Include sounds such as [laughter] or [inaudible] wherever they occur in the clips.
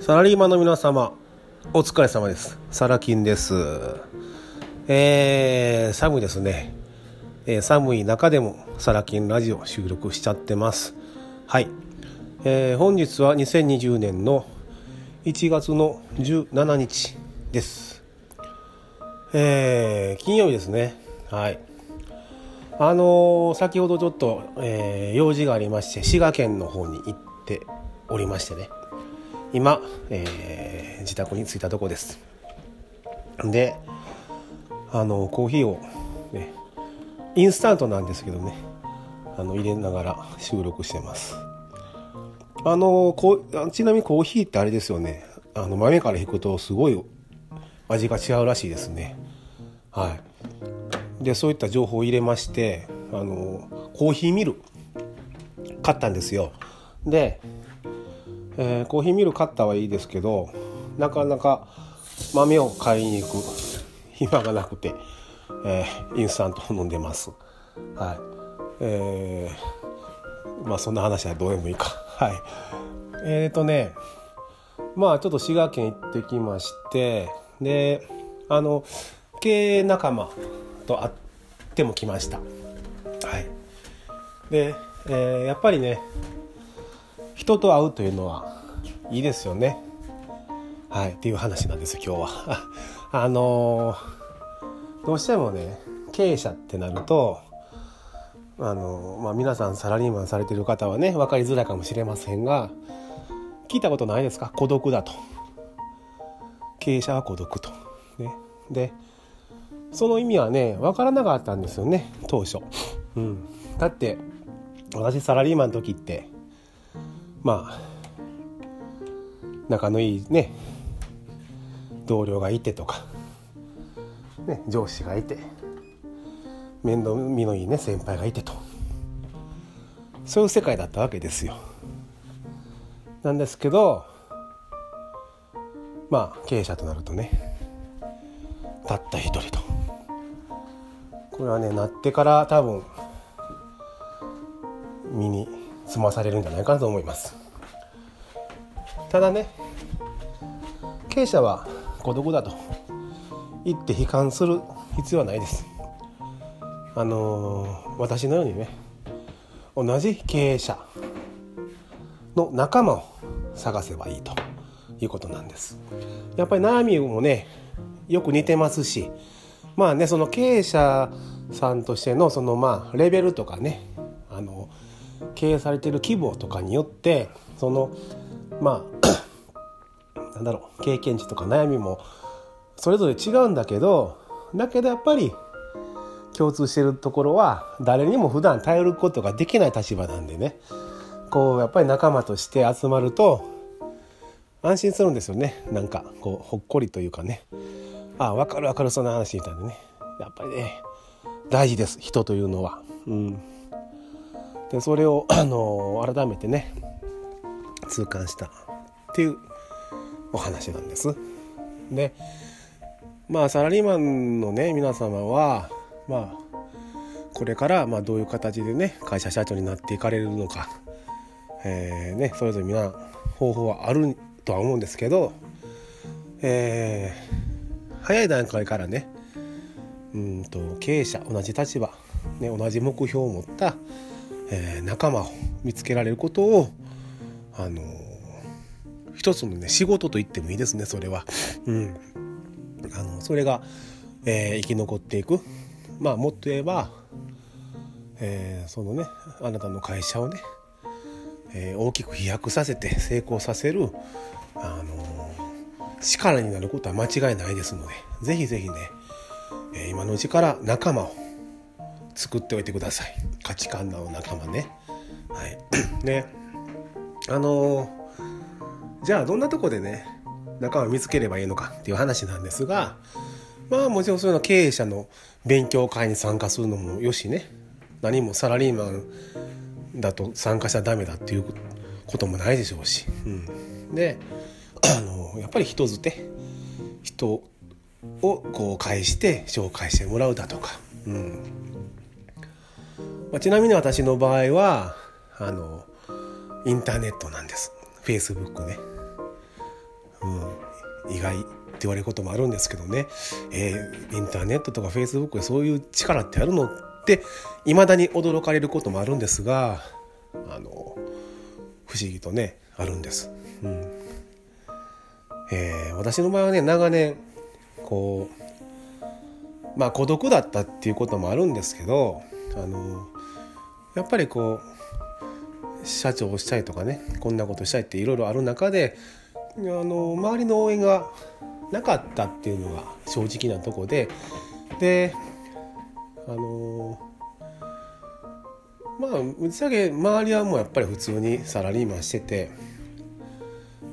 サラリーマンの皆様、お疲れ様です。サラキンです。えー、寒いですね。えー寒い中でもサラキンラジオ収録しちゃってます。はい。えー本日は2020年の1月の17日です。えー金曜日ですね。はい。あのー先ほどちょっと、えー用事がありまして滋賀県の方に行っておりましてね今、えー自宅に着いたとこです。であのコーヒーをねインスタントなんですけどね。あの入れながら収録してます。あのこちなみにコーヒーってあれですよね。あの豆から引くとすごい味が違うらしいですね。はい。でそういった情報を入れましてあのコーヒーミル買ったんですよ。で、えーコーヒーミル買ったはいいですけどなかなか豆を買いに行く暇がなくて、えーインスタントを飲んでます。はい。えーまあそんな話はどうでもいいか。[laughs] はい。えっ、ー、とねまあちょっと滋賀県行ってきましてであの経営仲間と会っても来ました。はい。で、えーやっぱりね人と会うというのはいいですよね。はいっていう話なんです今日は。[laughs] あのーどうしてもね経営者ってなるとあのーまあ、皆さんサラリーマンされてる方はね分かりづらいかもしれませんが聞いたことないですか？孤独だと。経営者は孤独と。ね。でその意味はね分からなかったんですよね当初、うん、だって私サラリーマンの時ってまあ仲のいいね同僚がいてとか、ね、上司がいて面倒見のいいね先輩がいてと。そういう世界だったわけですよ。なんですけどまあ経営者となるとねたった一人と。これはねなってから多分身につまされるんじゃないかなと思います。ただね経営者は孤独だと。言って悲観する必要はないです。あのー私のようにね同じ経営者の仲間を探せばいいということなんです。やっぱり悩みもねよく似てますしまあねその経営者さんとしてのそのまあレベルとかねあの経営されてる規模とかによってそのまあ [coughs] なんだろう経験値とか悩みもそれぞれ違うんだけどだけどやっぱり共通してるところは誰にも普段頼ることができない立場なんでね。こうやっぱり仲間として集まると安心するんですよね。なんかこうほっこりというかね。あ分かる分かるそんな話みたいなね。やっぱりね大事です人というのは。うん、でそれを、あの改めてね痛感したっていうお話なんです。でまあサラリーマンのね皆様はまあこれからまあどういう形でね会社社長になっていかれるのか、えーね、それぞれ皆方法はあるとは思うんですけど、えー早い段階からねうんと経営者同じ立場、ね、同じ目標を持った、えー仲間を見つけられることを、あの一つのね仕事と言ってもいいですねそれは。うん、あのそれが、えー生き残っていく。まあもっと言えば、えーそのねあなたの会社をね、えー大きく飛躍させて成功させる、あの力になることは間違いないですのでぜひぜひね、え今のうちから仲間を作っておいてください。価値観の仲間ね。はい。[clears throat] ね。あのじゃあどんなとこでね仲間を見つければいいのかっていう話なんですがまあもちろんそういうの経営者の勉強会に参加するのもよしね。何もサラリーマンだと参加しちゃダメだっていうこともないでしょうし、うん、であのやっぱり人づて人をこう介して紹介してもらうだとか、うん。まあ、ちなみに私の場合はあのインターネットなんです。Facebook ね。意外って言われることもあるんですけどね、えー、インターネットとかフェイスブックでそういう力ってあるのっていまだに驚かれることもあるんですがあの不思議とねあるんです。うん。えー、私の場合はね長年こうまあ孤独だったっていうこともあるんですけどあのやっぱりこう社長をしたいとかねこんなことしたいっていろいろある中であの周りの応援がなかったっていうのが正直なとこでであのまあぶちゃけ周りはもうやっぱり普通にサラリーマンしてて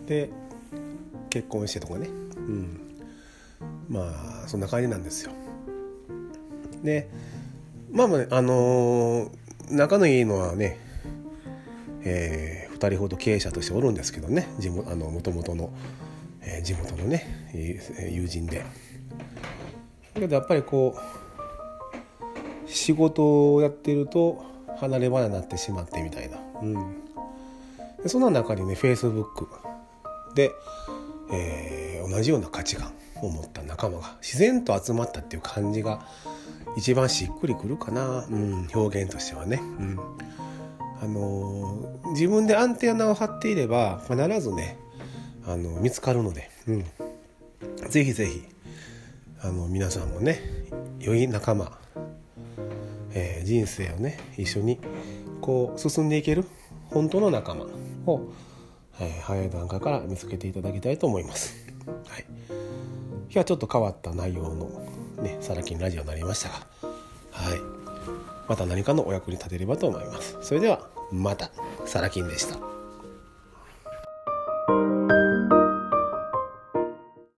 で結婚してとかね。うん。まあそんな感じなんですよ。でまあまああの、仲のいいのはねえー、2人ほど経営者としておるんですけどね地元あの元々の、えー、地元のね友人で。だけどやっぱりこう仕事をやってると離れ離れになってしまってみたいな、うん、でそんな中にねフェイスブックで、えー、同じような価値観を持った仲間が自然と集まったっていう感じが一番しっくりくるかな、うん、表現としてはね。うん。あの、自分でアンテナを張っていれば必ずねあの見つかるので、うん、ぜひぜひあの皆さんもね良い仲間、えー、人生をね一緒にこう進んでいける本当の仲間を、えー、早い段階から見つけていただきたいと思います。はい、今日はちょっと変わった内容のねサラキンラジオになりましたが、はい、また何かのお役に立てればと思います。それではまたサラキンでした。